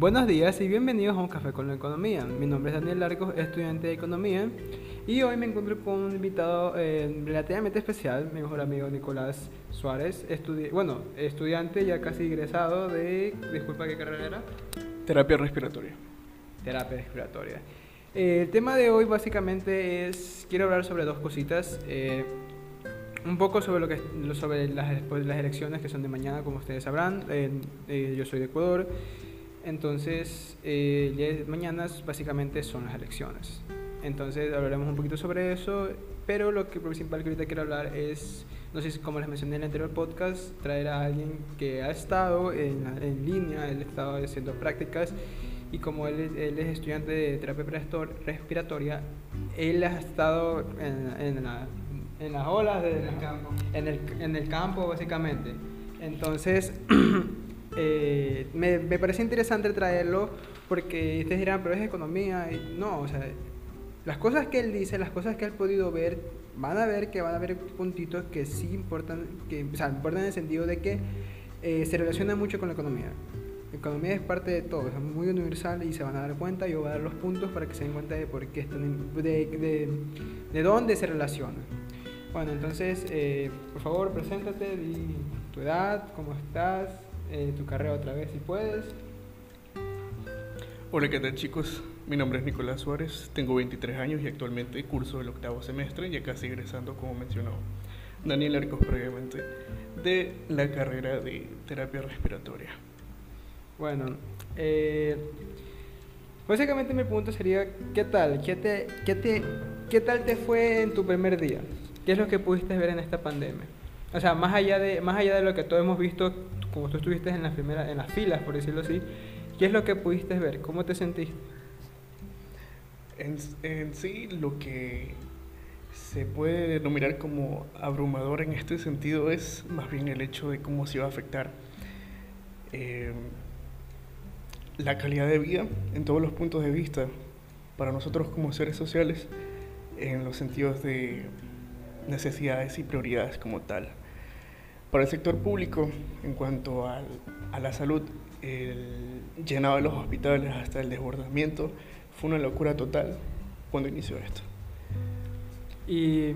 Buenos días y bienvenidos a un café con la economía. Mi nombre es Daniel Largos, estudiante de economía y hoy me encuentro con un invitado eh, relativamente especial, mi mejor amigo Nicolás Suárez, bueno, estudiante ya casi egresado de, disculpa, ¿qué carrera era? Terapia respiratoria. Terapia respiratoria. Eh, el tema de hoy básicamente es, quiero hablar sobre dos cositas. Eh, un poco sobre lo que sobre las, las elecciones que son de mañana, como ustedes sabrán. yo soy de Ecuador. Entonces, eh, mañana básicamente son las elecciones. Entonces hablaremos un poquito sobre eso, pero lo que principal que ahorita quiero hablar es, no sé si como les mencioné en el anterior podcast, traer a alguien que ha estado en, en línea, él ha estado haciendo prácticas y como él, él es estudiante de terapia respiratoria, él ha estado en, en, en las olas de, campo. En, el, en el campo básicamente. Entonces... Eh, me, me, parece interesante traerlo porque ustedes dirán, pero es economía. Y no, o sea, las cosas que él dice, las cosas que él ha podido ver, van a ver que van a haber puntitos que sí importan, que, o sea, importan en el sentido de que eh, se relaciona mucho con la economía. La economía es parte de todo, es muy universal y se van a dar cuenta. Yo voy a dar los puntos para que se den cuenta de por qué están, de, de, de dónde se relaciona. Bueno, entonces, eh, por favor, preséntate, di tu edad, cómo estás, eh, tu carrera otra vez si puedes. Hola, ¿qué tal chicos? Mi nombre es Nicolás Suárez, tengo 23 años y actualmente curso el octavo semestre, ya casi egresando, como mencionó Daniel Arcos previamente, de la carrera de terapia respiratoria. Bueno, eh, básicamente mi punto sería, ¿qué tal? ¿Qué, te, qué, te, ¿Qué tal te fue en tu primer día? ¿Qué es lo que pudiste ver en esta pandemia? O sea, más allá de, más allá de lo que todos hemos visto como tú estuviste en las primeras, en las filas, por decirlo así, ¿qué es lo que pudiste ver? ¿Cómo te sentiste? En, en sí, lo que se puede denominar como abrumador en este sentido es más bien el hecho de cómo se va a afectar eh, la calidad de vida en todos los puntos de vista para nosotros como seres sociales en los sentidos de necesidades y prioridades como tal. Para el sector público, en cuanto al, a la salud, el llenado de los hospitales hasta el desbordamiento fue una locura total cuando inició esto. Y,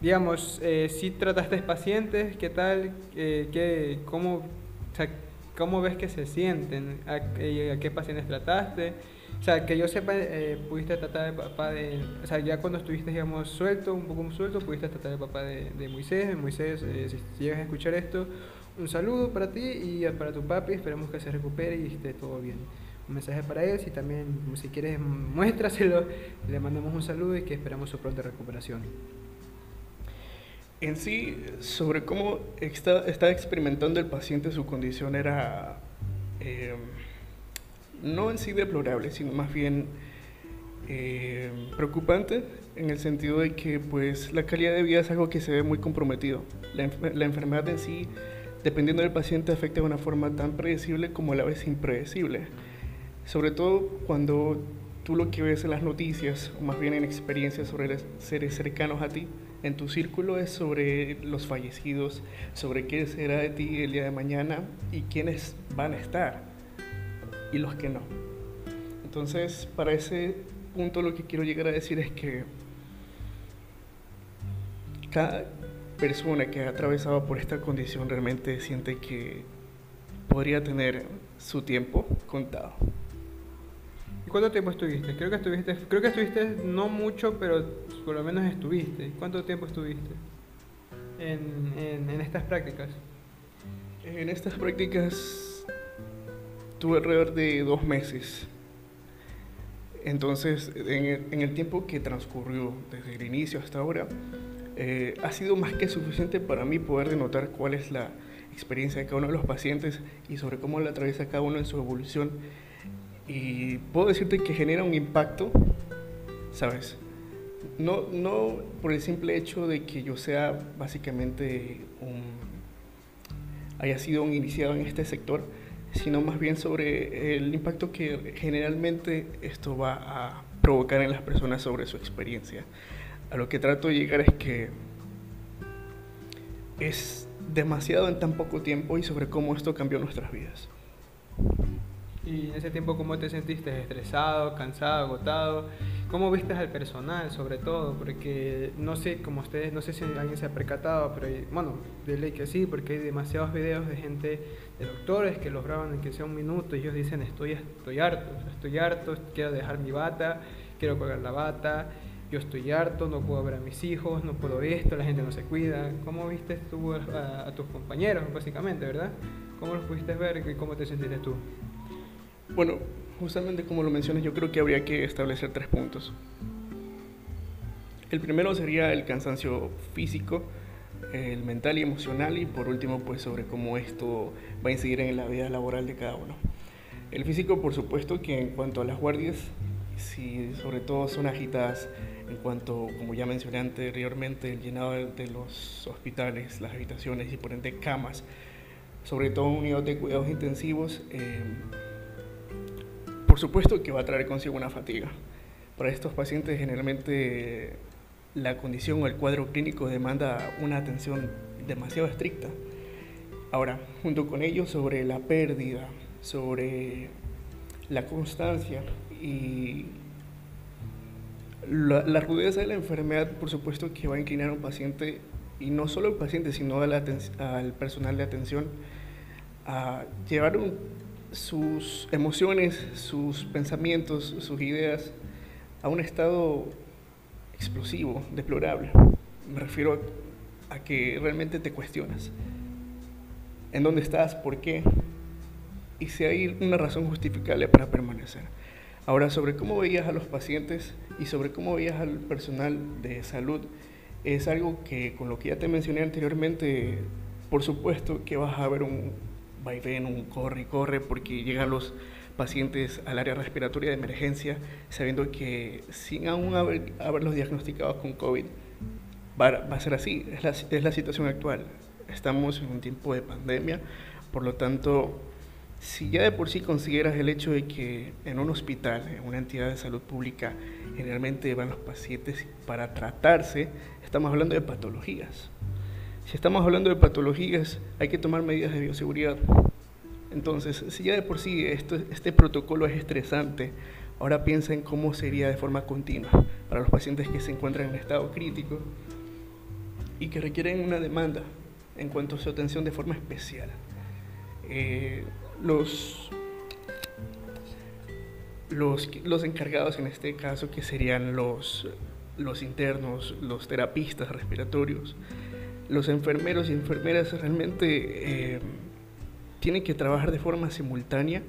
digamos, eh, si trataste pacientes, ¿qué tal? Eh, qué, cómo, ¿Cómo ves que se sienten? ¿A, a qué pacientes trataste? O sea, que yo sepa, eh, pudiste tratar de papá de... O sea, ya cuando estuviste, digamos, suelto, un poco suelto, pudiste tratar de papá de, de Moisés. Moisés, eh, si, llegas a escuchar esto, un saludo para ti y para tu papi. Esperemos que se recupere y esté todo bien. Un mensaje para él. Si también, si quieres, muéstraselo. Le mandamos un saludo y que esperamos su pronta recuperación. En sí, sobre cómo está, está experimentando el paciente su condición era... Eh, no en sí deplorable, sino más bien eh, preocupante en el sentido de que pues la calidad de vida es algo que se ve muy comprometido. La, enfermedad en sí, dependiendo del paciente, afecta de una forma tan predecible como a la vez impredecible. Sobre todo cuando tú lo que ves en las noticias, o más bien en experiencias sobre seres cercanos a ti, en tu círculo es sobre los fallecidos, sobre qué será de ti el día de mañana y quiénes van a estar y los que no. Entonces, para ese punto lo que quiero llegar a decir es que cada persona que ha atravesado por esta condición realmente siente que podría tener su tiempo contado. ¿Y cuánto tiempo estuviste? Creo que estuviste, creo que estuviste no mucho, pero por lo menos estuviste. ¿Cuánto tiempo estuviste en, en, en estas prácticas? En estas prácticas tuve alrededor de dos meses. Entonces, en el, tiempo que transcurrió desde el inicio hasta ahora, eh, ha sido más que suficiente para mí poder denotar cuál es la experiencia de cada uno de los pacientes y sobre cómo la atraviesa cada uno en su evolución. Y puedo decirte que genera un impacto, ¿sabes? No, no por el simple hecho de que yo sea básicamente un, haya sido un iniciado en este sector, sino más bien sobre el impacto que generalmente esto va a provocar en las personas sobre su experiencia. A lo que trato de llegar es que es demasiado en tan poco tiempo y sobre cómo esto cambió nuestras vidas. Y en ese tiempo, ¿cómo te sentiste? ¿Estresado, cansado, agotado? ¿Cómo viste al personal, sobre todo? Porque no sé, como ustedes, no sé si alguien se ha percatado, pero bueno, de ley que sí, porque hay demasiados videos de gente, de doctores que los graban en que sea un minuto y ellos dicen, estoy, estoy harto, estoy harto, quiero dejar mi bata, quiero colgar la bata, yo estoy harto, no puedo ver a mis hijos, no puedo esto, la gente no se cuida. ¿Cómo viste tú a, a tus compañeros, básicamente, verdad? ¿Cómo los pudiste ver y cómo te sentiste tú? Bueno, justamente como lo mencionas, yo creo que habría que establecer tres puntos. El primero sería el cansancio físico, el mental y emocional, y por último, pues sobre cómo esto va a incidir en la vida laboral de cada uno. El físico, por supuesto, que en cuanto a las guardias, si sobre todo son agitadas, en cuanto, como ya mencioné anteriormente, el llenado de los hospitales, las habitaciones y por ende camas, sobre todo unidad de cuidados intensivos, eh, por supuesto que va a traer consigo una fatiga. Para estos pacientes generalmente la condición o el cuadro clínico demanda una atención demasiado estricta. Ahora, junto con ello, sobre la pérdida, sobre la constancia y la, rudeza de la enfermedad, por supuesto que va a inclinar a un paciente, y no solo al paciente, sino al personal de atención, a llevar un sus emociones, sus pensamientos, sus ideas a un estado explosivo, deplorable. Me refiero a, que realmente te cuestionas. ¿En dónde estás? ¿Por qué? Y si hay una razón justificable para permanecer. Ahora, sobre cómo veías a los pacientes y sobre cómo veías al personal de salud, es algo que con lo que ya te mencioné anteriormente, por supuesto que vas a ver un, va y ven, un corre y corre, porque llegan los pacientes al área respiratoria de emergencia sabiendo que sin aún haber, haberlos diagnosticados con COVID, va, a ser así, es la, es la situación actual. Estamos en un tiempo de pandemia, por lo tanto, si ya de por sí consideras el hecho de que en un hospital, en una entidad de salud pública, generalmente van los pacientes para tratarse, estamos hablando de patologías. Si estamos hablando de patologías, hay que tomar medidas de bioseguridad. Entonces, si ya de por sí este protocolo es estresante, ahora piensa en cómo sería de forma continua para los pacientes que se encuentran en estado crítico y que requieren una demanda en cuanto a su atención de forma especial. Eh, los, los, los, encargados en este caso, que serían los, los internos, los terapistas respiratorios, los enfermeros y enfermeras realmente eh, tienen que trabajar de forma simultánea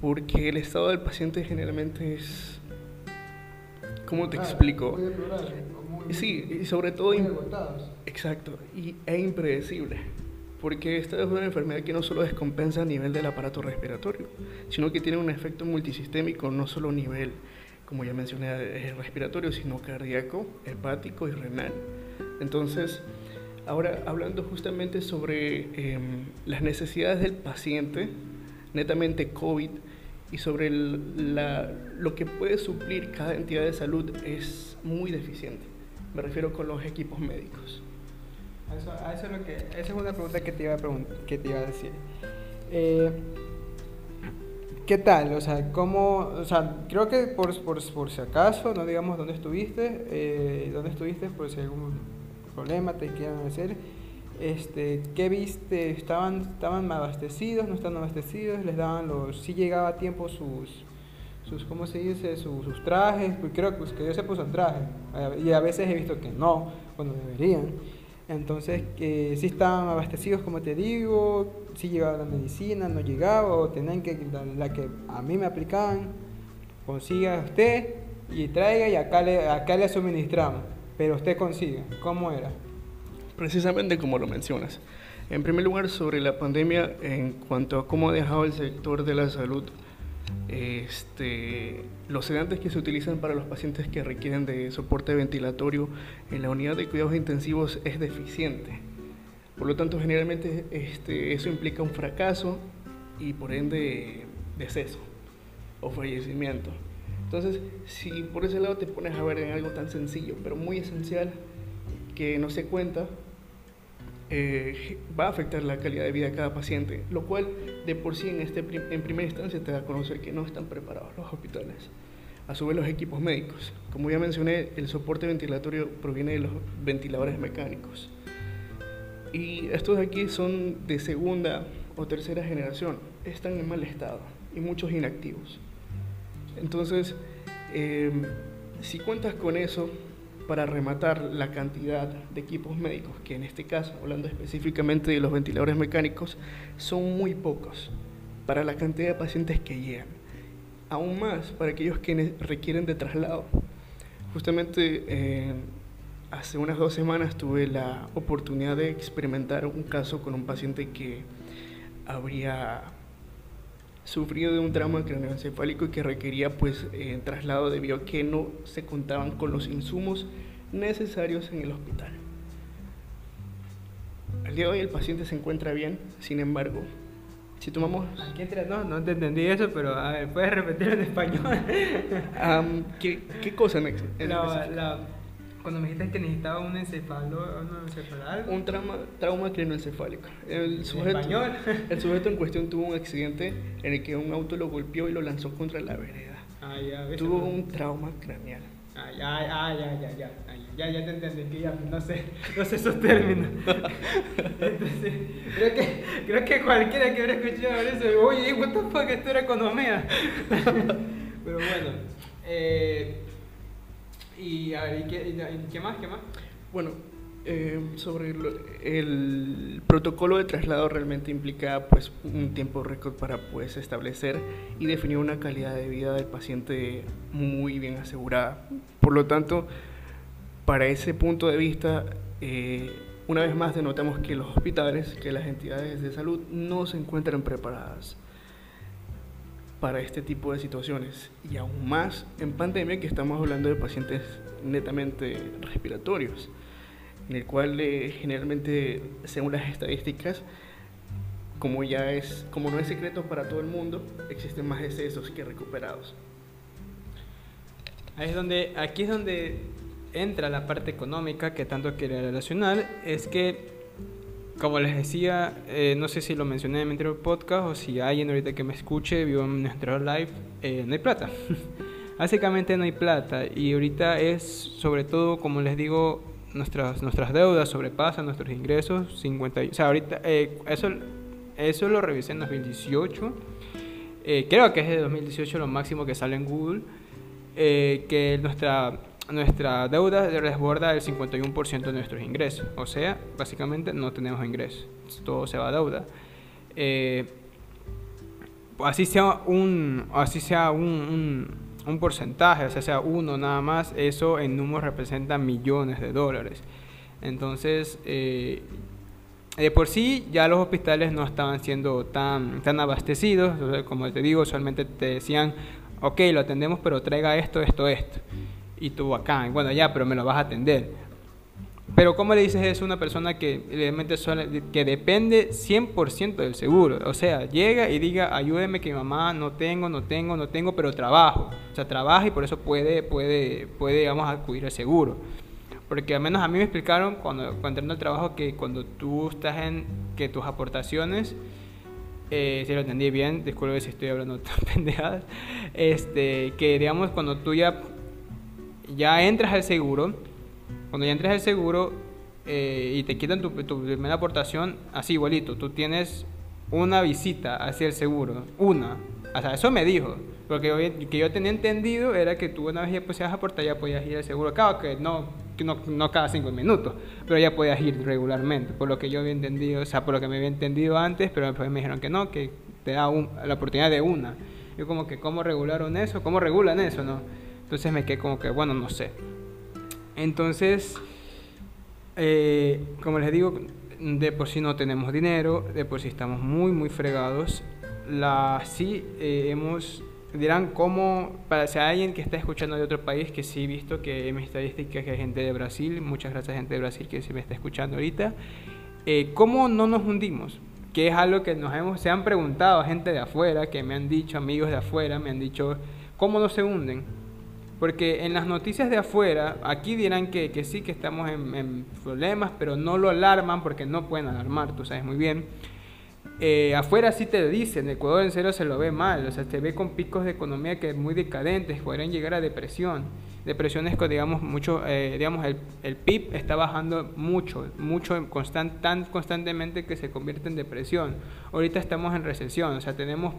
porque el estado del paciente generalmente es, ¿cómo te explico? Muy sí, y sobre todo... exacto, y, e impredecible. Porque esta es una enfermedad que no solo descompensa a nivel del aparato respiratorio, sino que tiene un efecto multisistémico, no solo a nivel, como ya mencioné, eh, respiratorio, sino cardíaco, hepático y renal. Entonces, Ahora, hablando justamente sobre em, las necesidades del paciente, netamente COVID, y sobre lo que puede suplir cada entidad de salud es muy deficiente. Me refiero con los equipos médicos. Eso, eso es lo que, esa es una pregunta que te iba a, que te iba a decir. Eh, ¿Qué tal? O sea, ¿cómo, o sea, creo que por, por, por si acaso, no digamos dónde estuviste, eh, dónde estuviste, por si algún problema te quieran hacer. Este, ¿Qué viste? ¿Estaban, ¿Estaban abastecidos? ¿No estaban abastecidos? ¿Les daban los... si llegaba a tiempo sus, sus ¿cómo se dice? Sus, sus trajes? Pues creo pues, que ellos se puso traje. Y a veces he visto que no, cuando deberían. Entonces, que si estaban abastecidos, como te digo, si llegaba la medicina, no llegaba, o tenían que, la, que a mí me aplicaban, consiga usted y traiga y acá le, acá le suministramos pero usted consigue. ¿Cómo era? Precisamente como lo mencionas. En primer lugar, sobre la pandemia, en cuanto a cómo ha dejado el sector de la salud, este, los sedantes que se utilizan para los pacientes que requieren de soporte ventilatorio en la unidad de cuidados intensivos es deficiente. Por lo tanto, generalmente este, eso implica un fracaso y por ende deceso o fallecimiento. Entonces, si por ese lado te pones a ver en algo tan sencillo, pero muy esencial, que no se cuenta, eh, va a afectar la calidad de vida de cada paciente, lo cual de por sí en, este, en primera instancia te da a conocer que no están preparados los hospitales. A su vez los equipos médicos. Como ya mencioné, el soporte ventilatorio proviene de los ventiladores mecánicos. Y estos de aquí son de segunda o tercera generación. Están en mal estado y muchos inactivos. Entonces, em, si cuentas con eso, para rematar la cantidad de equipos médicos, que en este caso, hablando específicamente de los ventiladores mecánicos, son muy pocos para la cantidad de pacientes que llegan. Aún más para aquellos que requieren de traslado. Justamente eh, hace unas dos semanas tuve la oportunidad de experimentar un caso con un paciente que habría sufrido de un trauma craneoencefálico y que requería pues eh, traslado debido a que no se contaban con los insumos necesarios en el hospital. Al día de hoy el paciente se encuentra bien, sin embargo, si tomamos... no, no te entendí eso, pero a ver, ¿puedes repetirlo en español? ¿qué, ¿qué, cosa en, la, cuando me dijiste que necesitaba un encefalo, un Un trauma, trauma crinoencefálico. El sujeto, el sujeto en cuestión tuvo un accidente en el que un auto lo golpeó y lo lanzó contra la vereda. Ah, ya, tuvo un trauma craneal. Ah, ya, ah, ya, ya, ya, ya, ya te entendí, que ya no sé, no sé esos términos. Entonces, creo que, creo que cualquiera que hubiera escuchado eso, oye, what the fuck, esto era economía. Pero bueno, eh, y a ver, ¿y qué, más? ¿Qué más? Bueno, eh, sobre el protocolo de traslado realmente implica pues un tiempo récord para pues establecer y definir una calidad de vida del paciente muy bien asegurada. Por lo tanto, para ese punto de vista, eh, una vez más denotamos que los hospitales, que las entidades de salud no se encuentran preparadas para este tipo de situaciones y aún más en pandemia que estamos hablando de pacientes netamente respiratorios, en el cual eh, generalmente, según las estadísticas, como ya es, como no es secreto para todo el mundo, existen más excesos que recuperados. Ahí es donde, aquí es donde entra la parte económica que tanto quiere relacionar, es que como les decía, eh, no sé si lo mencioné en mi anterior podcast o si alguien ahorita que me escuche vio en nuestro live, eh, no hay plata. Básicamente no hay plata y ahorita es sobre todo, como les digo, nuestras, nuestras deudas sobrepasan nuestros ingresos. 50, o sea, ahorita eh, eso, eso lo revisé en 2018. creo que es de 2018 lo máximo que sale en Google. que nuestra nuestra deuda desborda el 51% de nuestros ingresos. O sea, básicamente no tenemos ingresos. Todo se va a deuda. Eh, así sea un, así sea un, porcentaje, o sea, sea uno nada más, eso en números representa millones de dólares. Entonces, eh, de por sí ya los hospitales no estaban siendo tan, tan abastecidos. Como te digo, solamente te decían, ok, lo atendemos, pero traiga esto, esto, esto y tú acá, bueno, ya, pero me lo vas a atender. Pero ¿cómo le dices eso a una persona que realmente que depende 100% del seguro? O sea, llega y diga, ayúdeme que mi mamá no tengo, no tengo, no tengo, pero trabajo. O sea, trabaja y por eso puede, puede, puede digamos, acudir al seguro. Porque al menos a mí me explicaron cuando, cuando entré al trabajo que cuando tú estás en, que tus aportaciones, eh, si lo entendí bien, disculpe si estoy hablando tan pendejadas, este, que digamos cuando tú ya ya entras al seguro, cuando ya entras al seguro eh, y te quitan tu, primera aportación, así igualito, tú tienes una visita hacia el seguro, una. O sea, eso me dijo. Porque yo, que yo tenía entendido era que tú una vez ya a aportar, ya podías ir al seguro. Claro que no, no, no, cada cinco minutos, pero ya podías ir regularmente. Por lo que yo había entendido, o sea, por lo que me había entendido antes, pero después me dijeron que no, que te da la oportunidad de una. Yo como que, ¿cómo regularon eso? ¿Cómo regulan eso, no? Entonces me quedé como que, bueno, no sé. Entonces, eh, como les digo, de por sí no tenemos dinero, de por sí estamos muy, muy fregados. La, sí eh, hemos, dirán cómo, para si hay alguien que está escuchando de otro país, que sí he visto que en mis estadísticas que hay gente de Brasil, muchas gracias gente de Brasil que sí me está escuchando ahorita, eh, ¿cómo no nos hundimos? Que es algo que nos hemos, se han preguntado gente de afuera, que me han dicho, amigos de afuera, me han dicho, ¿cómo no se hunden? Porque en las noticias de afuera, aquí dirán que, que sí, que estamos en, problemas, pero no lo alarman porque no pueden alarmar, tú sabes muy bien. Eh, afuera sí te dicen, Ecuador en serio se lo ve mal, o sea, se ve con picos de economía que muy decadentes, podrían llegar a depresión. Depresiones que, digamos, mucho, eh, digamos, el, el, PIB está bajando mucho, mucho, constant, tan constantemente que se convierte en depresión. Ahorita estamos en recesión, o sea, tenemos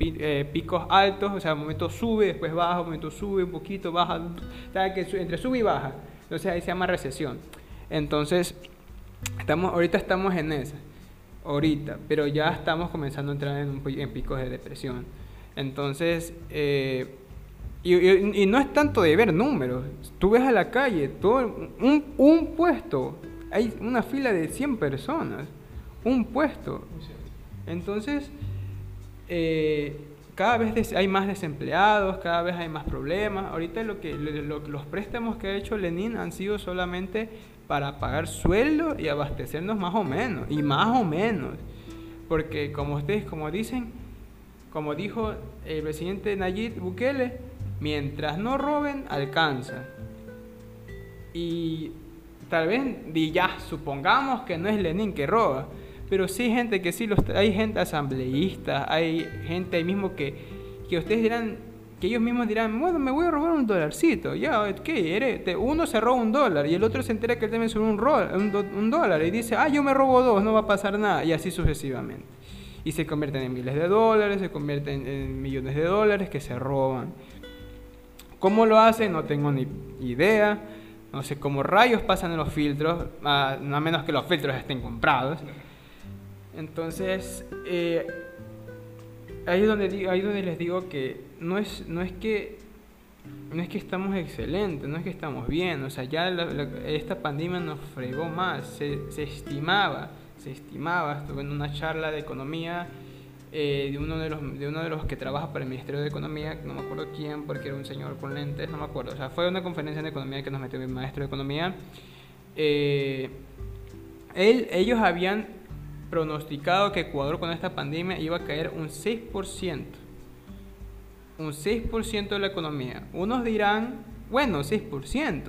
eh, picos altos, o sea, un momento sube, después baja, un momento sube, un poquito, baja, que entre sube y baja. Entonces ahí se llama recesión. Entonces, estamos, ahorita estamos en esa ahorita, pero ya estamos comenzando a entrar en, en picos de depresión. Entonces, eh, y, no es tanto de ver números. Tú ves a la calle, todo, un, puesto, hay una fila de 100 personas, un puesto. Entonces, eh, cada vez hay más desempleados, cada vez hay más problemas. Ahorita lo que, lo, los préstamos que ha hecho Lenin han sido solamente para pagar sueldo y abastecernos más o menos, y más o menos. Porque como ustedes, como dicen, como dijo el presidente Nayib Bukele, mientras no roben, alcanza. Y tal vez, y ya, supongamos que no es Lenin que roba, pero sí hay gente que sí, los, hay gente asambleísta, hay gente ahí mismo que, que ustedes dirán, que ellos mismos dirán, bueno, me voy a robar un dolarcito. Ya, ¿qué? Uno se roba un dólar y el otro se entera que él también se un, un, dólar y dice, ah, yo me robo dos, no va a pasar nada. Y así sucesivamente. Y se convierten en miles de dólares, se convierten en millones de dólares que se roban. ¿Cómo lo hacen? No tengo ni idea. No sé cómo rayos pasan en los filtros, a, a menos que los filtros estén comprados. Entonces, eh, ahí, es donde, ahí donde les digo que no es, no es que no es que estamos excelentes, no es que estamos bien, o sea, ya esta pandemia nos fregó más, se, se, estimaba, se estimaba, estuve en una charla de economía eh, de, uno de, los, de uno de los que trabaja para el Ministerio de Economía, no me acuerdo quién, porque era un señor con lentes, no me acuerdo, o sea, fue una conferencia de economía que nos metió el maestro de economía, eh, él, ellos habían pronosticado que Ecuador con esta pandemia iba a caer un 6% un 6% de la economía. Unos dirán, bueno, 6%,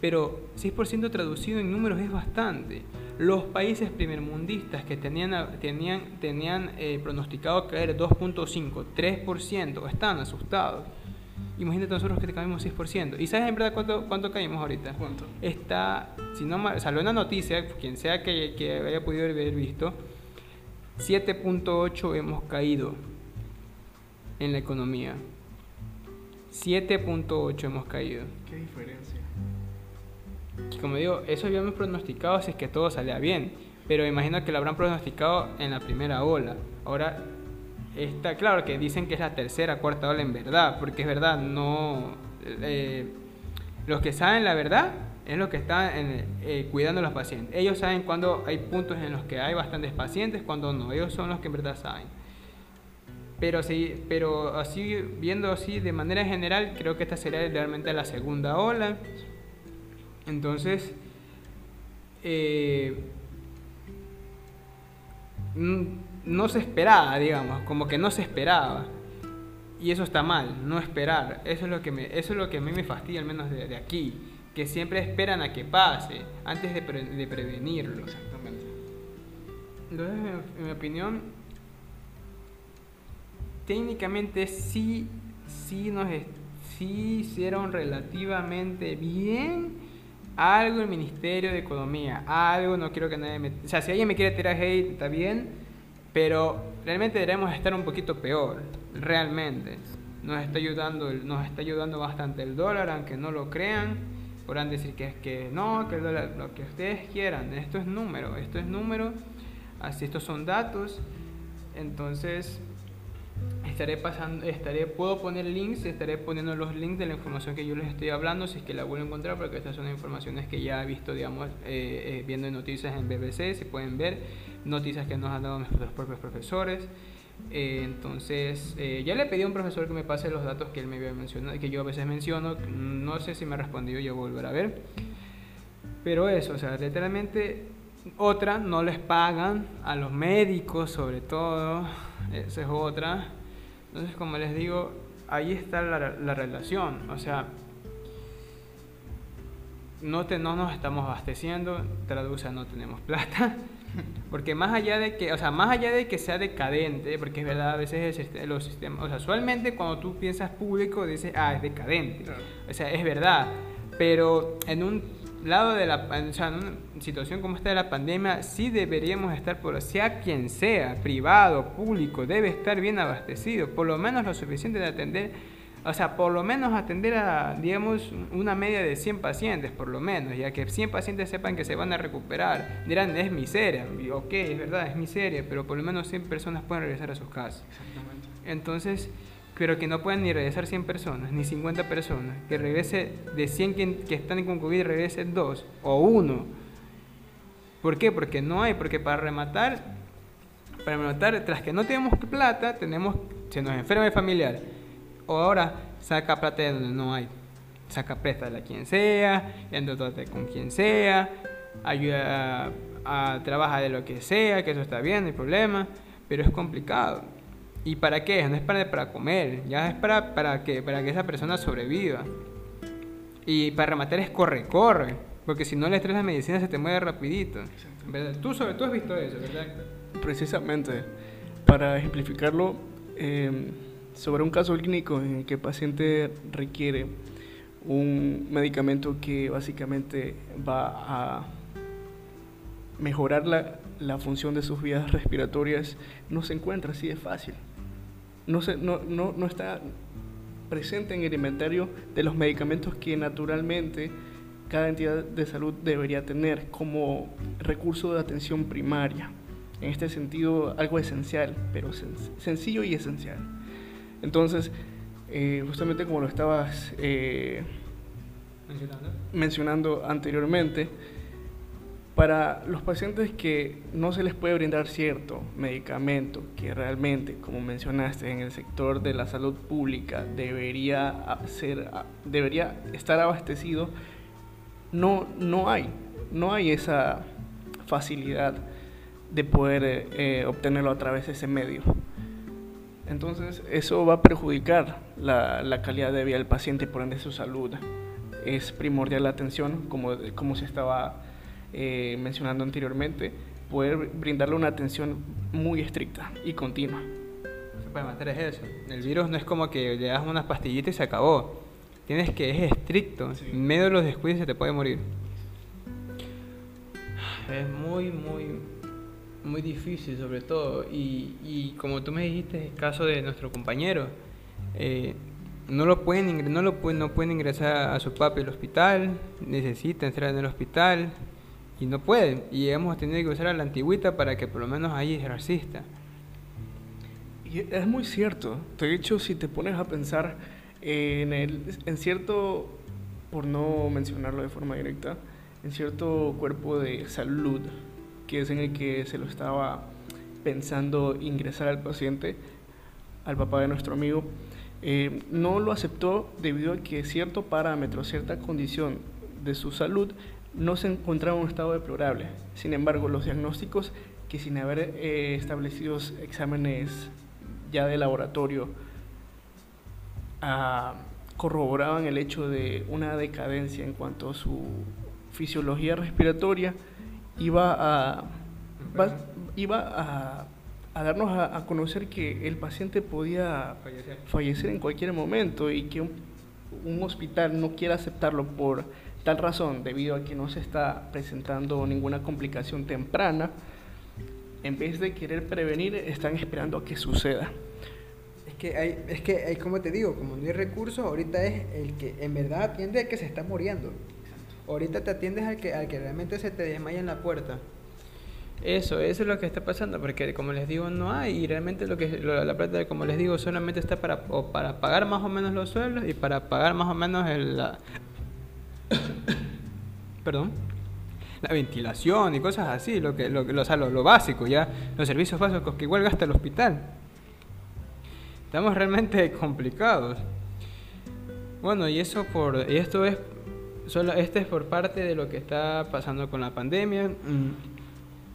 pero 6% traducido en números es bastante. Los países primermundistas que tenían, tenían, tenían eh, pronosticado caer 2.5, 3%, están asustados. Imagínate nosotros que te caemos 6%. ¿Y sabes en verdad cuánto, cuánto caímos ahorita? ¿Cuánto? Está, si no salió una noticia, quien sea que, que haya podido haber visto, 7.8 hemos caído en la economía. 7.8 hemos caído. ¿Qué diferencia? Y como digo, eso habíamos pronosticado si es que todo salía bien, pero imagino que lo habrán pronosticado en la primera ola. Ahora está claro que dicen que es la tercera, cuarta ola en verdad, porque es verdad, no... Eh, los que saben la verdad es los que están eh, cuidando a los pacientes. Ellos saben cuando hay puntos en los que hay bastantes pacientes, cuando no. Ellos son los que en verdad saben. Pero, sí, pero así, viendo así de manera general, creo que esta sería realmente la segunda ola. Entonces, eh, no se esperaba, digamos, como que no se esperaba. Y eso está mal, no esperar. Eso es lo que, me, eso es lo que a mí me fastidia, al menos de, aquí. Que siempre esperan a que pase antes de, prevenirlo. Exactamente. Entonces, en mi opinión, técnicamente sí, sí nos sí hicieron relativamente bien algo el Ministerio de Economía, algo, no quiero que nadie me... O sea, si alguien me quiere tirar hate, está bien, pero realmente debemos estar un poquito peor, realmente. Nos está ayudando, nos está ayudando bastante el dólar, aunque no lo crean. Podrán decir que es que no, que el dólar, lo que ustedes quieran. Esto es número, esto es número, así estos son datos. Entonces, estaré pasando, estaré, puedo poner links, estaré poniendo los links de la información que yo les estoy hablando, si es que la vuelvo a encontrar, porque estas son informaciones que ya he visto, digamos, eh, eh, viendo noticias en BBC, si pueden ver, noticias que nos han dado nuestros propios profesores. Eh, entonces, ya le pedí a un profesor que me pase los datos que él me había mencionado, que yo a veces menciono, no sé si me ha respondido, yo voy a volver a ver. Pero eso, o sea, literalmente, otra, no les pagan a los médicos, sobre todo, esa es otra. Entonces, como les digo, ahí está la, la relación. O sea, no, te, no nos estamos abasteciendo, traduce no tenemos plata. Porque más allá de que, o sea, más allá de que sea decadente, porque es verdad, a veces los sistemas, o sea, usualmente cuando tú piensas público dices, ah, es decadente. O sea, es verdad. Pero en un lado de la, o sea, en una situación como esta de la pandemia, sí deberíamos estar, por sea quien sea, privado, público, debe estar bien abastecido, por lo menos lo suficiente de atender o sea, por lo menos atender a, digamos, una media de 100 pacientes, por lo menos, ya que 100 pacientes sepan que se van a recuperar. Dirán, es miseria. Y, ok, es verdad, es miseria, pero por lo menos 100 personas pueden regresar a sus casas. Exactamente. Entonces, pero que no puedan ni regresar 100 personas, ni 50 personas. Que regrese de 100 que, que están con COVID, regrese 2 o 1. ¿Por qué? Porque no hay, porque para rematar, para rematar, tras que no tenemos plata, tenemos, se nos enferma el familiar o ahora saca plata de donde no hay. Saca préstale a quien sea, endótate con quien sea, ayuda a, trabajar de lo que sea, que eso está bien, no hay problema, pero es complicado. ¿Y para qué? No es para, para comer, ya es para, para, que, para que esa persona sobreviva. Y para rematar es corre, corre, porque si no le traes la medicina se te mueve rapidito. ¿verdad? Tú sobre todo has visto eso, ¿verdad? Precisamente, para ejemplificarlo, eh, sobre un caso clínico en el que el paciente requiere un medicamento que básicamente va a mejorar la, la, función de sus vías respiratorias, no se encuentra así de fácil. No, se, no, no, no está presente en el inventario de los medicamentos que naturalmente cada entidad de salud debería tener como recurso de atención primaria. En este sentido, algo esencial, pero sencillo y esencial. Entonces, eh, justamente como lo estabas eh, mencionando. anteriormente, para los pacientes que no se les puede brindar cierto medicamento que realmente, como mencionaste, en el sector de la salud pública debería, ser, debería estar abastecido, no, no hay, no hay esa facilidad de poder eh, obtenerlo a través de ese medio. Entonces, eso va a perjudicar la, calidad de vida del paciente por ende su salud. Es primordial la atención, como, como se estaba eh, mencionando anteriormente, poder brindarle una atención muy estricta y continua. Puede matar es eso. El virus no es como que le das unas pastillitas y se acabó. Tienes que, es estricto. En medio de los descuidos se te puede morir. Es muy, muy, muy difícil sobre todo. Y, y como tú me dijiste, el caso de nuestro compañero, eh, no lo pueden no lo pueden, no pueden ingresar a su papi al hospital, necesita entrar en el hospital y no pueden. Y hemos tenido que usar a la antigüita para que por lo menos ahí ejercista. Y es muy cierto. De hecho, si te pones a pensar en, el, en cierto, por no mencionarlo de forma directa, en cierto cuerpo de salud que es en el que se lo estaba pensando ingresar al paciente, al papá de nuestro amigo, eh, no lo aceptó debido a que cierto parámetro, cierta condición de su salud no se encontraba en un estado deplorable. Sin embargo, los diagnósticos que sin haber eh, establecidos exámenes ya de laboratorio ah, corroboraban el hecho de una decadencia en cuanto a su fisiología respiratoria, iba a, iba a, darnos a, conocer que el paciente podía fallecer. en cualquier momento y que un, hospital no quiera aceptarlo por tal razón, debido a que no se está presentando ninguna complicación temprana, en vez de querer prevenir, están esperando a que suceda. Es que hay, es que hay, como te digo, como no hay recursos, ahorita es el que en verdad atiende a que se está muriendo. Ahorita te atiendes al que, al que realmente se te desmaya en la puerta. Eso, eso es lo que está pasando, porque como les digo, no hay, y realmente lo que la plata, como les digo, solamente está para, para pagar más o menos los sueldos y para pagar más o menos el, la, perdón, la ventilación y cosas así, lo, que, lo, lo, lo, lo básico, ya, los servicios básicos que igual gasta el hospital. Estamos realmente complicados. Bueno, y eso por, y esto es Solo, este es por parte de lo que está pasando con la pandemia. Mm,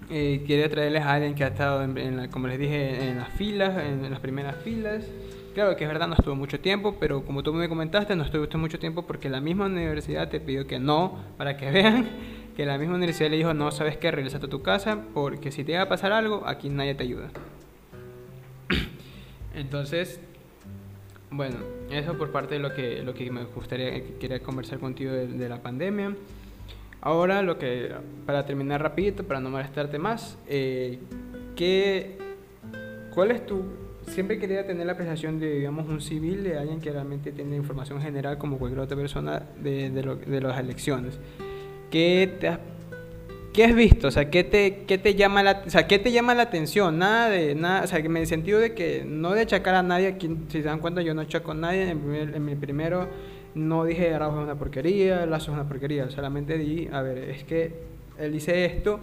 eh, quería traerles a alguien que ha estado, en, como les dije, en las filas, en, las primeras filas. Claro que es verdad, no estuvo mucho tiempo, pero como tú me comentaste, no estuvo mucho tiempo porque la misma universidad te pidió que no, para que vean que la misma universidad le dijo, no, sabes qué, regresate a tu casa porque si te va a pasar algo, aquí nadie te ayuda. Entonces, bueno, eso por parte de lo que, lo que me gustaría quería conversar contigo de, la pandemia. Ahora, lo que, para terminar rapidito, para no molestarte más, eh, ¿qué, ¿cuál es tu... Siempre quería tener la apreciación de, digamos, un civil, de alguien que realmente tiene información general como cualquier otra persona de, de, lo, de las elecciones. ¿Qué te has ¿Qué has visto? O sea, ¿qué te, qué te llama la, o sea, ¿qué te llama la atención? Nada de nada, o sea, en el sentido de que no de achacar a nadie, aquí, si se dan cuenta yo no achaco a nadie, en, mi primero no dije Araujo es una porquería, Lazo es una porquería, solamente di, a ver, es que él dice esto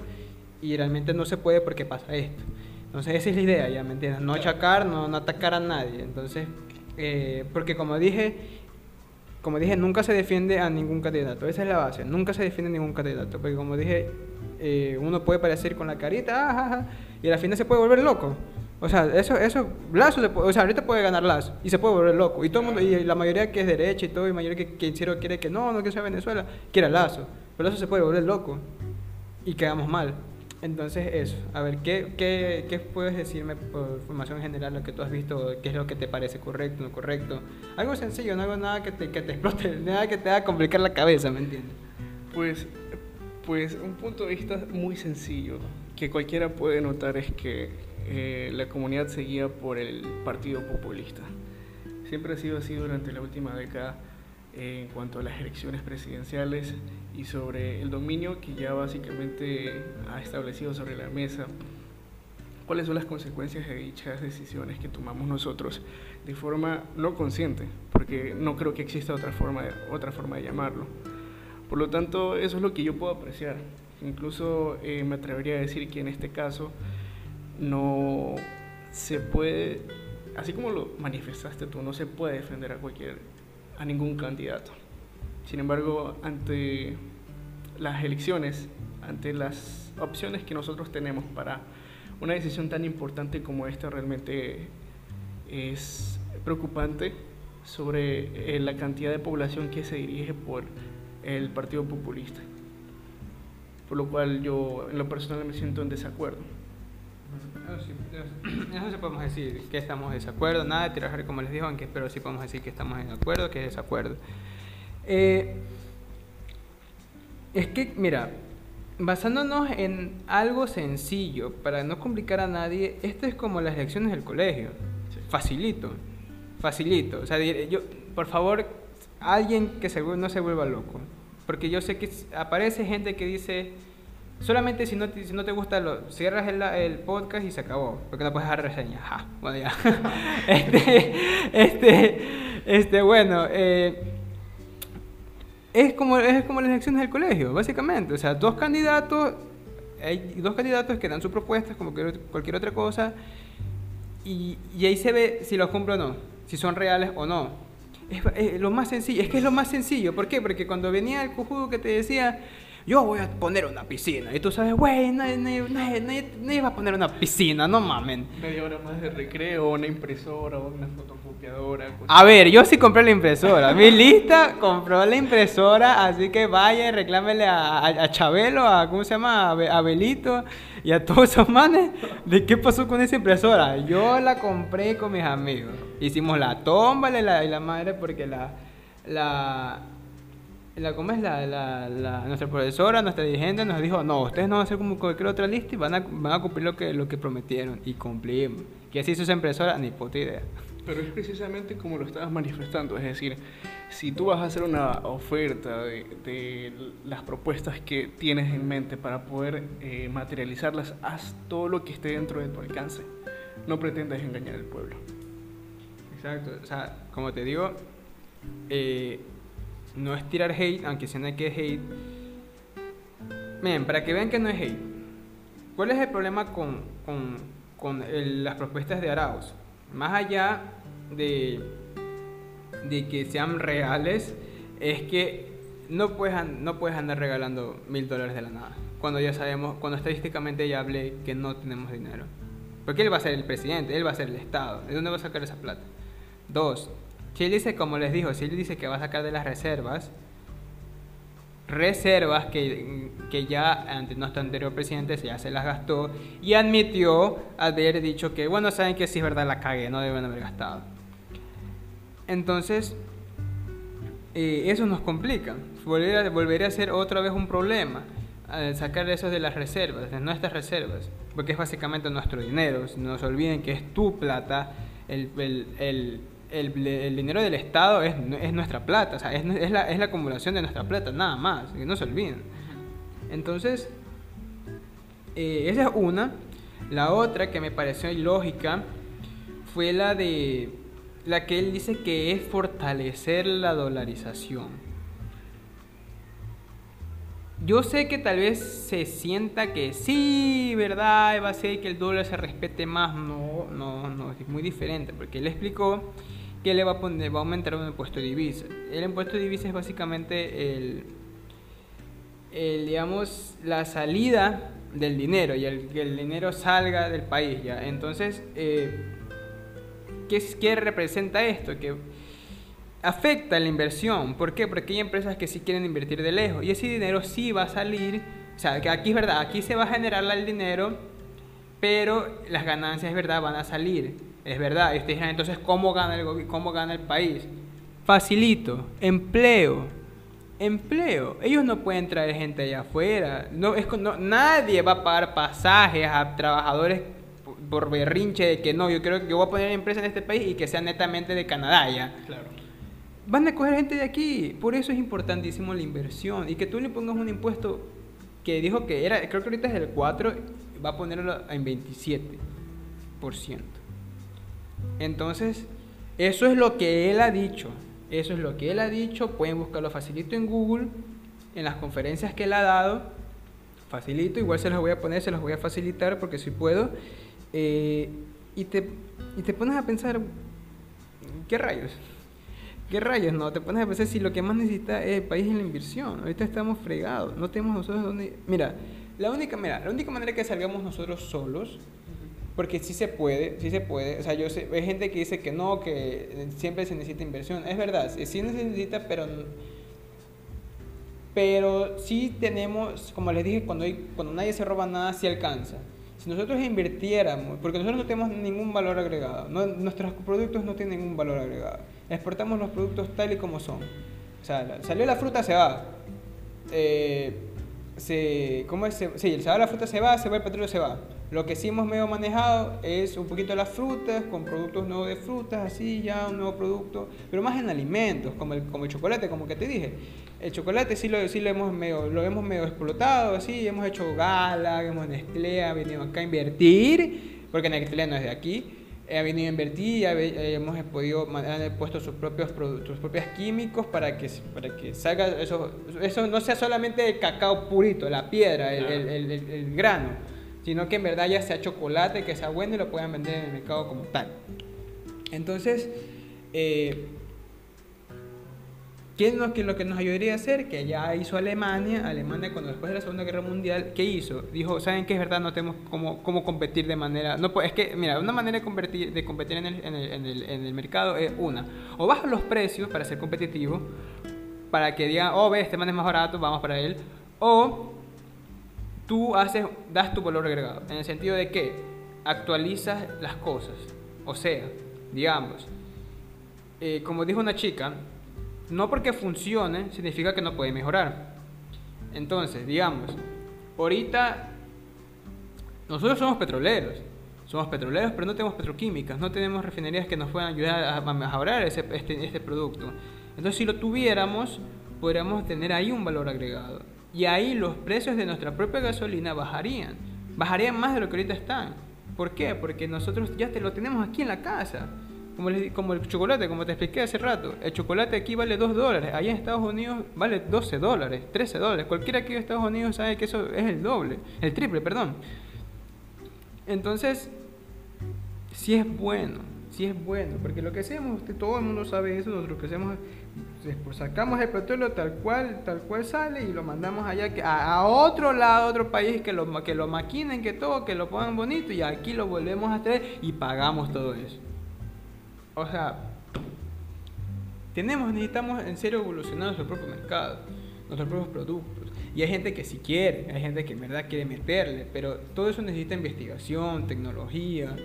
y realmente no se puede porque pasa esto. Entonces esa es la idea, ya me entiendes, no achacar, no, no atacar a nadie. Entonces, eh, porque como dije, como dije, nunca se defiende a ningún candidato, esa es la base, nunca se defiende a ningún candidato, porque como dije, eh, uno puede parecer con la carita, ah, y al final se puede volver loco. O sea, eso, eso, Lazo, o sea, ahorita puede ganar Lazo y se puede volver loco. Y todo mundo, y la mayoría que es derecha y todo, y la mayoría que, que quiere que no, no que sea Venezuela, quiere Lazo. Pero Lazo se puede volver loco y quedamos mal. Entonces, eso. A ver, ¿qué, qué, qué puedes decirme por formación general, lo que tú has visto, qué es lo que te parece correcto, no correcto? Algo sencillo, no algo nada que te, que te explote, nada que te haga complicar la cabeza, ¿me entiendes? Pues pues un punto de vista muy sencillo que cualquiera puede notar es que eh, la comunidad seguía por el Partido Populista. Siempre ha sido así durante la última década en cuanto a las elecciones presidenciales y sobre el dominio que ya básicamente ha establecido sobre la mesa. ¿Cuáles son las consecuencias de dichas decisiones que tomamos nosotros de forma no consciente? Porque no creo que exista otra forma otra forma de llamarlo por lo tanto, eso es lo que yo puedo apreciar. Incluso eh, me atrevería a decir que en este caso no se puede, así como lo manifestaste tú, no se puede defender a cualquier, a ningún candidato. Sin embargo, ante las elecciones, ante las opciones que nosotros tenemos para una decisión tan importante como esta, realmente es preocupante sobre eh, la cantidad de población que se dirige por el Partido Populista. Por lo cual yo en lo personal me siento en desacuerdo. Eso sí podemos decir que estamos en desacuerdo, nada de tirar como les digo, aunque pero sí podemos decir que estamos en acuerdo, que es desacuerdo. Eh, es que, mira, basándonos en algo sencillo, para no complicar a nadie, esto es como las elecciones del colegio. Facilito, facilito. O sea, yo, por favor, alguien que se, no se vuelva loco. Porque yo sé que aparece gente que dice, solamente si no te, si no te gusta, lo, cierras el, el, podcast y se acabó. Porque no puedes dar reseña. bueno, ya. este, este, este, bueno, eh, es, como, es como las elecciones del colegio, básicamente. O sea, dos candidatos, hay dos candidatos que dan sus propuestas como cualquier otra cosa. Y, y ahí se ve si los cumple o no, si son reales o no. Es, lo más sencillo, es que es lo más sencillo. ¿Por qué? Porque cuando venía el cojudo que te decía, yo voy a poner una piscina. Y tú sabes, güey, nadie, nadie, va a poner una piscina, no mamen. Media hora más de recreo, una impresora, una fotocopiadora. A ver, yo sí compré la impresora. Mi lista compró la impresora, así que vaya y reclámele a, a, Chabelo, a, ¿cómo se llama? A, Belito y a todos esos manes. ¿De qué pasó con esa impresora? Yo la compré con mis amigos. Hicimos la tomba y la, y la madre porque la... la la, ¿cómo es la, la, nuestra profesora, nuestra dirigente nos dijo, no, ustedes no van a hacer como cualquier otra lista y van a, van a cumplir lo que, lo que prometieron y cumplimos. Que así sus impresora, ni puta idea. Pero es precisamente como lo estabas manifestando, es decir, si tú vas a hacer una oferta de, de las propuestas que tienes en mente para poder eh, materializarlas, haz todo lo que esté dentro de tu alcance. No pretendas engañar al pueblo. Exacto, o sea, como te digo, eh, no es tirar hate, aunque sea que es hate. Miren, para que vean que no es hate. ¿Cuál es el problema con, con, las propuestas de Arauz? Más allá de, de que sean reales, es que no puedes, no puedes andar regalando mil dólares de la nada. Cuando ya sabemos, cuando estadísticamente ya hablé que no tenemos dinero. Porque él va a ser el presidente, él va a ser el Estado. ¿De dónde va a sacar esa plata? Dos, si él dice, como les dijo, si él dice que va a sacar de las reservas, reservas que, que ya ante nuestro anterior presidente ya se las gastó y admitió haber dicho que, bueno, saben que sí es verdad, la cagué, no deben haber gastado. Entonces, eh, eso nos complica. Volver volvería a ser otra vez un problema sacar eso de las reservas, de nuestras reservas, porque es básicamente nuestro dinero. No se olviden que es tu plata, el, el, dinero del Estado es, es nuestra plata, o sea, es, la, acumulación de nuestra plata, nada más, no se olviden. Entonces, eh, esa es una. La otra que me pareció ilógica fue la de la que él dice que es fortalecer la dolarización. Yo sé que tal vez se sienta que sí, ¿verdad? Va a ser que el dólar se respete más. No, no, no, es muy diferente, porque él explicó que le va a, poner, va a aumentar un impuesto de divisa. El impuesto de divisa es básicamente el, el digamos, la salida del dinero y el que el dinero salga del país, ¿ya? Entonces, eh, ¿qué, ¿qué representa esto? Que afecta la inversión. ¿Por qué? Porque hay empresas que sí quieren invertir de lejos y ese dinero sí va a salir. O sea, que aquí es verdad, aquí se va a generar el dinero, pero las ganancias, es verdad, van a salir. Es verdad. Y ustedes entonces, ¿cómo gana el, cómo gana el país? Facilito. Empleo. Empleo. Ellos no pueden traer gente allá afuera. No, es, no, nadie va a pagar pasajes a trabajadores por berrinche de que no, yo creo que yo voy a poner empresa en este país y que sea netamente de Canadá ya. Claro van a coger gente de aquí. Por eso es importantísimo la inversión. Y que tú le pongas un impuesto que dijo que era, creo que ahorita es el 4, va a ponerlo en 27%. Entonces, eso es lo que él ha dicho. Eso es lo que él ha dicho. Pueden buscarlo facilito en Google, en las conferencias que él ha dado. Facilito, igual se los voy a poner, se los voy a facilitar porque si puedo. Eh, y, te, y te pones a pensar, ¿qué rayos? ¿Qué rayos? No, te pones a pensar si lo que más necesita el país es la inversión. Ahorita estamos fregados, no tenemos nosotros donde... Mira, la única, mira, la única manera que salgamos nosotros solos, porque sí se puede, sí se puede, o sea, yo sé, hay gente que dice que no, que siempre se necesita inversión. Es verdad, sí se necesita, pero... Pero sí tenemos, como les dije, cuando, hay, cuando nadie se roba nada, sí alcanza. Si nosotros invirtiéramos, porque nosotros no tenemos ningún valor agregado, nuestros productos no tienen ningún valor agregado exportamos los productos tal y como son. O sea, salió la fruta, se va. Eh, se, ¿Cómo es? Se, sí, se va la fruta, se va, se va el petróleo, se va. Lo que sí hemos medio manejado es un poquito las frutas, con productos nuevos de frutas, así ya, un nuevo producto, pero más en alimentos, como el, como el chocolate, como que te dije. El chocolate sí lo, sí lo, hemos, medio, lo hemos medio explotado, así, hemos hecho gala, hemos Nestlé, ha venido acá a invertir, porque Nestlé no es de aquí, ha venido a invertir, hemos podido, han puesto sus propios productos, sus propios químicos para que, para que salga eso, eso no sea solamente el cacao purito, la piedra, el, el, el, grano, sino que en verdad ya sea chocolate, que sea bueno y lo puedan vender en el mercado como tal. Entonces, eh, ¿Qué es lo que, nos ayudaría a hacer? Que ya hizo Alemania. Alemania, cuando después de la Segunda Guerra Mundial, ¿qué hizo? Dijo, ¿saben qué es verdad? No tenemos cómo, cómo competir de manera... No, es que, mira, una manera de competir, de competir en, el, en, el, en, el, mercado es una. O bajas los precios para ser competitivo, para que digan, oh, ve, este man es más barato, vamos para él. O tú haces, das tu valor agregado. En el sentido de que actualizas las cosas. O sea, digamos, eh, como dijo una chica, no porque funcione significa que no puede mejorar. Entonces, digamos, ahorita nosotros somos petroleros, somos petroleros, pero no tenemos petroquímicas, no tenemos refinerías que nos puedan ayudar a mejorar ese, este, este producto. Entonces, si lo tuviéramos, podríamos tener ahí un valor agregado. Y ahí los precios de nuestra propia gasolina bajarían. Bajarían más de lo que ahorita están. ¿Por qué? Porque nosotros ya te lo tenemos aquí en la casa. Como, como el chocolate, como te expliqué hace rato. El chocolate aquí vale 2 dólares. Allá en Estados Unidos vale 12 dólares, 13 dólares. Cualquiera aquí en Estados Unidos sabe que eso es el doble, el triple, perdón. Entonces, si es bueno, si es bueno. Porque lo que hacemos, todo el mundo sabe eso, nosotros que hacemos es, sacamos el petróleo tal cual, tal cual sale y lo mandamos allá a, a, otro lado, a otro país que lo, que lo maquinen, que todo, que lo pongan bonito y aquí lo volvemos a traer y pagamos todo eso. O sea, Tenemos, necesitamos en serio evolucionar nuestro propio mercado, nuestros propios productos. Y hay gente que sí quiere, hay gente que en verdad quiere meterle, pero todo eso necesita investigación, tecnología,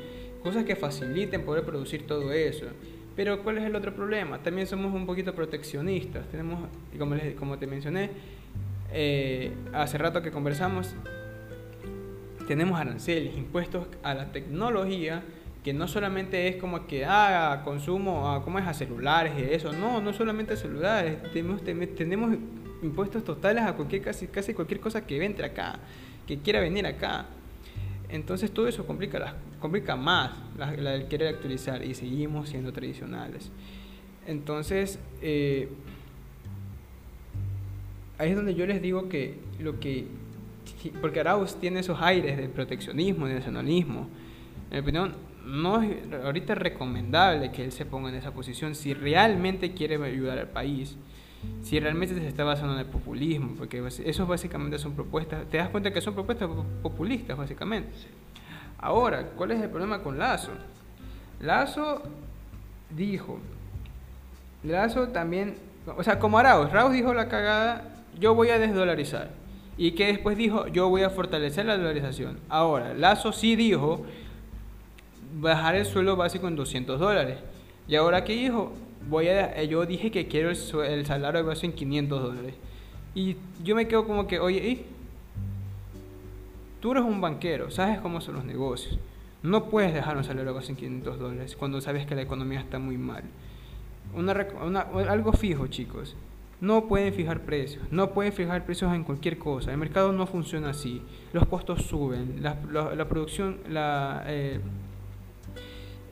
cosas que faciliten poder producir todo eso. Pero ¿cuál es el otro problema? También somos un poquito proteccionistas. Tenemos, como, como te mencioné, eh, hace rato que conversamos, tenemos aranceles, impuestos a la tecnología, que no solamente es como que, ah, consumo, ah, ¿cómo es? A celulares y eso. No, no solamente a celulares. Tenemos, tenemos impuestos totales a cualquier, casi, casi cualquier cosa que entre acá, que quiera venir acá. Entonces todo eso complica, las, complica más la, la querer actualizar y seguimos siendo tradicionales. Entonces, eh, ahí es donde yo les digo que lo que, porque Arauz tiene esos aires de proteccionismo, de nacionalismo, en mi opinión, no es ahorita recomendable que él se ponga en esa posición si realmente quiere ayudar al país si realmente se está basando en el populismo, porque eso básicamente son propuestas, te das cuenta que son propuestas populistas básicamente. Ahora, ¿cuál es el problema con Lazo? Lazo dijo, Lazo también, o sea, como Arauz, Arauz dijo la cagada, yo voy a desdolarizar. Y que después dijo, yo voy a fortalecer la dolarización. Ahora, Lazo sí dijo bajar el suelo básico en 200 dólares. Y ahora, ¿qué dijo? voy a, eh, yo dije que quiero el, salario base en 500 dólares. Y yo me quedo como que, oye, tú eres un banquero, sabes cómo son los negocios. No puedes dejar un salario base en 500 dólares cuando sabes que la economía está muy mal. algo fijo, chicos. No pueden fijar precios, no pueden fijar precios en cualquier cosa. El mercado no funciona así. Los costos suben, la, producción, la, eh,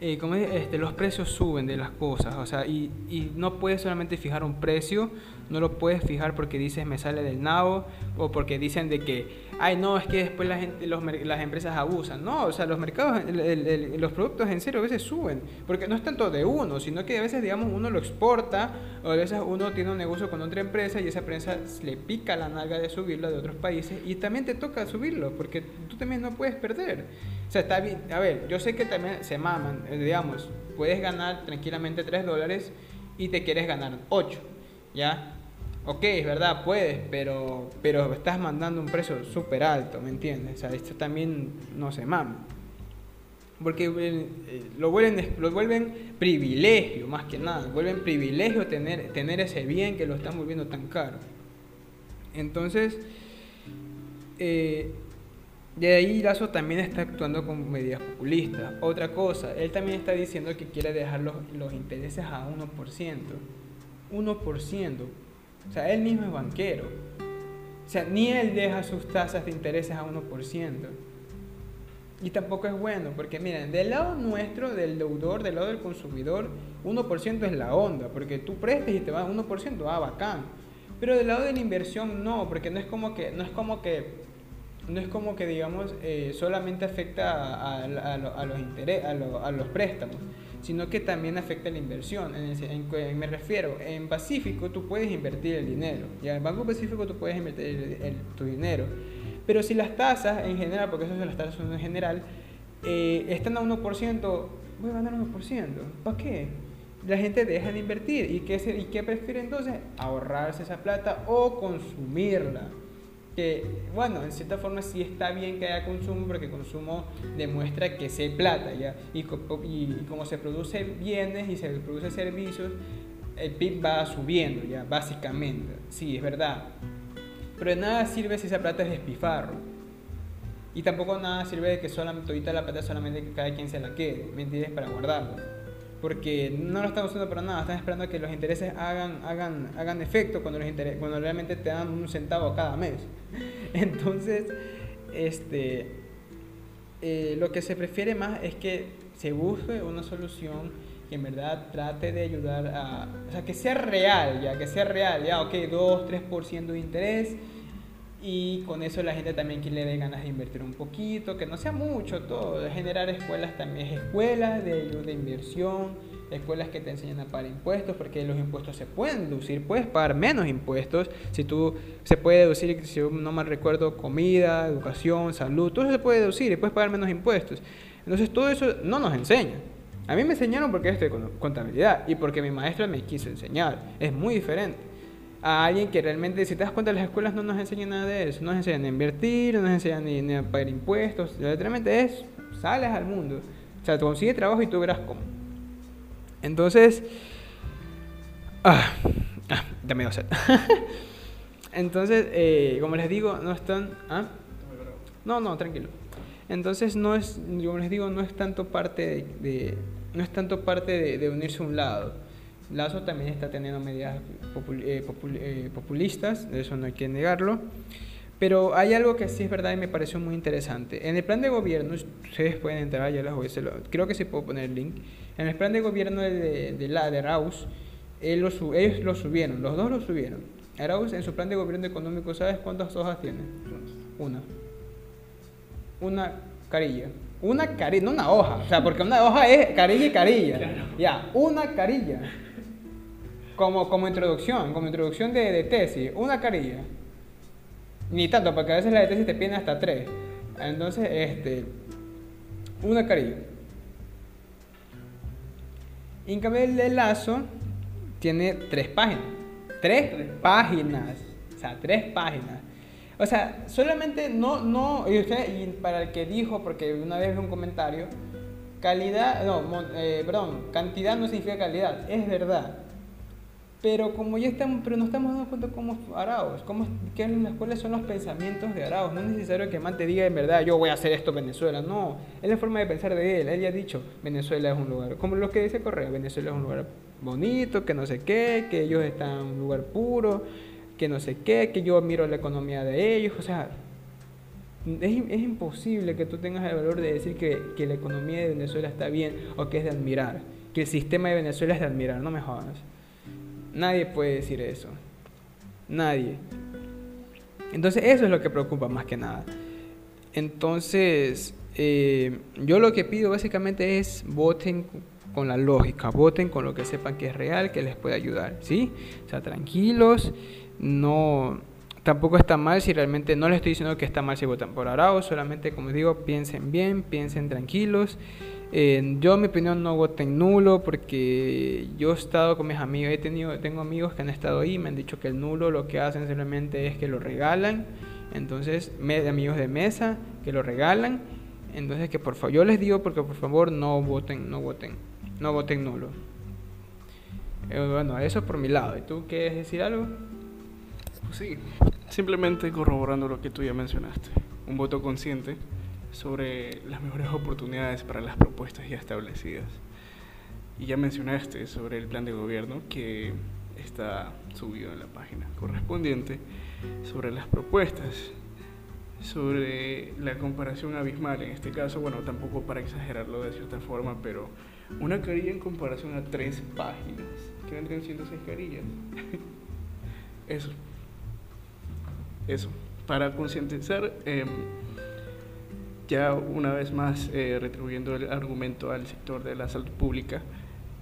eh, como este, los precios suben de las cosas, o sea, y, y, no puedes solamente fijar un precio, no lo puedes fijar porque dices me sale del nabo o porque dicen de que, ay no, es que después la gente, los, las empresas abusan, no, o sea, los mercados, los productos en serio a veces suben, porque no es tanto de uno, sino que a veces, digamos, uno lo exporta o a veces uno tiene un negocio con otra empresa y esa empresa le pica la nalga de subirlo de otros países y también te toca subirlo, porque tú también no puedes perder. O sea, está bien, a ver, yo sé que también se maman, eh, digamos, puedes ganar tranquilamente 3 dólares y te quieres ganar 8, ¿ya? Ok, es verdad, puedes, pero, pero estás mandando un precio súper alto, ¿me entiendes? O sea, esto también no se mama. Porque eh, lo, vuelven, lo vuelven privilegio, más que nada. Vuelven privilegio tener, tener ese bien que lo están volviendo tan caro. Entonces, eh, de ahí Lazo también está actuando con medidas populistas. Otra cosa, él también está diciendo que quiere dejar los, los intereses a 1%. 1%. O sea, él mismo es banquero. O sea, ni él deja sus tasas de intereses a 1%. Y tampoco es bueno, porque miren, del lado nuestro, del deudor, del lado del consumidor, 1% es la onda, porque tú prestes y te va a 1%, ah, bacán. Pero del lado de la inversión no, porque no es como que, no es como que no es como que, digamos, eh, solamente afecta a, a, los interés, a, los préstamos, sino que también afecta la inversión. En, me refiero, en Pacífico tú puedes invertir el dinero, ya en Banco Pacífico tú puedes invertir tu dinero, pero si las tasas en general, porque eso son las tasas en general, eh, están a 1%, voy a ganar 1%, ¿para qué? La gente deja de invertir y qué, y qué prefiere entonces ahorrarse esa plata o consumirla que, bueno, en cierta forma sí está bien que haya consumo, porque consumo demuestra que se plata, ¿ya? Y, como se producen bienes y se producen servicios, el PIB va subiendo, ¿ya? Básicamente, sí, es verdad. Pero de nada sirve si esa plata es despifarro. Y tampoco nada sirve de que solamente, la plata solamente que cada quien se la quede, ¿me entiendes? Para guardarla porque no lo están usando para nada, están esperando a que los intereses hagan, hagan, hagan efecto cuando, los cuando realmente te dan un centavo cada mes. Entonces, este, eh, lo que se prefiere más es que se busque una solución que en verdad trate de ayudar a, o sea, que sea real, ya, que sea real, ya, ok, 2, 3% de interés y con eso la gente también que le dé ganas de invertir un poquito, que no sea mucho todo, generar escuelas también, escuelas de, de inversión, escuelas que te enseñan a pagar impuestos, porque los impuestos se pueden deducir, puedes pagar menos impuestos, si tú se puede deducir, si no mal recuerdo, comida, educación, salud, todo eso se puede deducir y puedes pagar menos impuestos. Entonces todo eso no nos enseña. A mí me enseñaron porque estoy con contabilidad y porque mi maestra me quiso enseñar. Es muy diferente a alguien que realmente, si te das cuenta, las escuelas no nos enseñan nada de eso. No nos enseñan a invertir, no nos enseñan ni, a pagar impuestos. Literalmente es, sales al mundo. O sea, consigues trabajo y tú verás cómo. Entonces, ah, ah dame dos Entonces, eh, como les digo, no están... ¿ah? No, no, tranquilo. Entonces, no es, como les digo, no es tanto parte de, no es tanto parte de, unirse a un lado. Lazo también está teniendo medidas eh, eh, populistas, eso no hay que negarlo. Pero hay algo que sí es verdad y me pareció muy interesante. En el plan de gobierno, ustedes pueden entrar, ya les voy, a creo que sí puedo poner el link. En el plan de gobierno de, de, la, de Raus, ellos lo subieron, los dos lo subieron. Arauz en su plan de gobierno económico, ¿sabes cuántas hojas tiene? Una. Una carilla. Una carilla, no una hoja. O sea, porque una hoja es carilla y carilla. Ya, una carilla. Como, como introducción, como introducción de, de, tesis. Una carilla. Ni tanto, porque a veces la de tesis te piden hasta tres. Entonces, este. Una carilla. En cambio, el de lazo tiene tres páginas. Tres páginas. O sea, tres páginas. O sea, solamente no, no, y, usted, y para el que dijo, porque una vez vi un comentario, calidad, no, eh, perdón, cantidad no significa calidad, es verdad. Pero como ya estamos, pero no estamos dando cuenta cómo Arauz, cómo, qué, cuáles son los pensamientos de Arauz. No es necesario que Man te diga en verdad, yo voy a hacer esto en Venezuela. No, es la forma de pensar de él. Él ya ha dicho, Venezuela es un lugar, como lo que dice Correa, Venezuela es un lugar bonito, que no sé qué, que ellos están en un lugar puro, que no sé qué, que yo miro la economía de ellos. O sea, es, es imposible que tú tengas el valor de decir que, que la economía de Venezuela está bien o que es de admirar, que el sistema de Venezuela es de admirar, no me jodas. Nadie puede decir eso. Nadie. Entonces eso es lo que preocupa más que nada. Entonces, eh, yo lo que pido básicamente es voten con la lógica, voten con lo que sepan que es real, que les puede ayudar, ¿sí? O sea, tranquilos, no, tampoco está mal si realmente, no les estoy diciendo que está mal si votan por Arao, solamente como digo, piensen bien, piensen tranquilos yo, en mi opinión, no voten nulo porque yo he estado con mis amigos, he tenido, tengo amigos que han estado ahí, me han dicho que el nulo lo que hacen simplemente es que lo regalan. Entonces, amigos de mesa que lo regalan. Entonces, que por favor, yo les digo porque por favor no voten, no voten, no voten nulo. Eh, bueno, eso por mi lado. ¿Y tú quieres decir algo? Pues sí, simplemente corroborando lo que tú ya mencionaste. Un voto consciente sobre las mejores oportunidades para las propuestas ya establecidas. Y ya mencionaste sobre el plan de gobierno que está subido en la página correspondiente, sobre las propuestas, sobre la comparación abismal, en este caso, bueno, tampoco para exagerarlo de cierta forma, pero una carilla en comparación a tres páginas, que vendrían siendo seis carillas. Eso. Eso. Para concientizar... Eh, ya una vez más eh, retribuyendo el argumento al sector de la salud pública,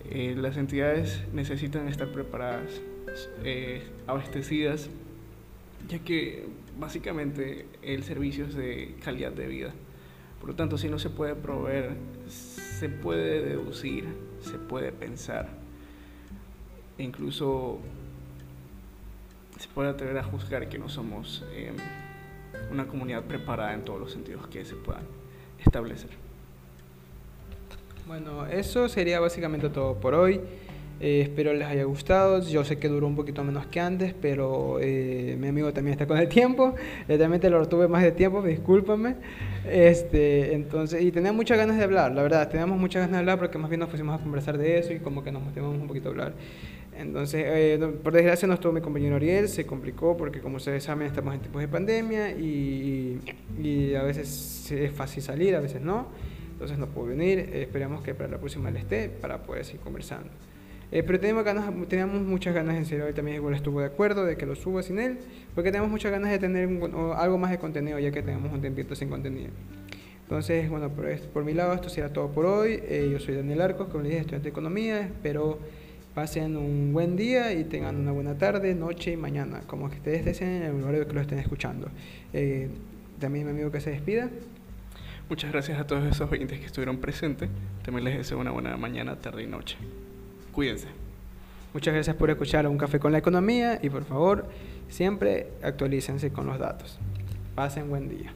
eh, las entidades necesitan estar preparadas, eh, abastecidas, ya que básicamente el servicio es de calidad de vida. Por lo tanto, si no se puede proveer, se puede deducir, se puede pensar, e incluso se puede atrever a juzgar que no somos em, una comunidad preparada en todos los sentidos que se puedan establecer. Bueno, eso sería básicamente todo por hoy. Eh, espero les haya gustado. Yo sé que duró un poquito menos que antes, pero eh, mi amigo también está con el tiempo. Realmente lo tuve más de tiempo, discúlpame. Este, entonces, y tenía muchas ganas de hablar, la verdad. Teníamos muchas ganas de hablar porque más bien nos pusimos a conversar de eso y como que nos motivamos un poquito a hablar. Entonces, eh, por desgracia no estuvo mi compañero Ariel, se complicó porque como ustedes saben estamos en tiempos de pandemia y, y a veces es fácil salir, a veces no. Entonces no pudo venir, esperamos que para la próxima le esté para poder seguir conversando. Eh, pero tenemos, ganas, teníamos muchas ganas, en serio, él también igual estuvo de acuerdo de que lo suba sin él, porque tenemos muchas ganas de tener algo más de contenido ya que tenemos un tiempito sin contenido. Entonces, bueno, por, por mi lado esto será todo por hoy. Eh, yo soy Daniel Arcos, como les dije, estudiante de Economía, espero pasen un buen día y tengan una buena tarde, noche y mañana, como que ustedes deseen en el horario que lo estén escuchando. Eh, también mi amigo que se despida. Muchas gracias a todos esos oyentes que estuvieron presentes. También les deseo una buena mañana, tarde y noche. Cuídense. Muchas gracias por escuchar Un Café con la Economía y por favor, siempre actualícense con los datos. Pasen buen día.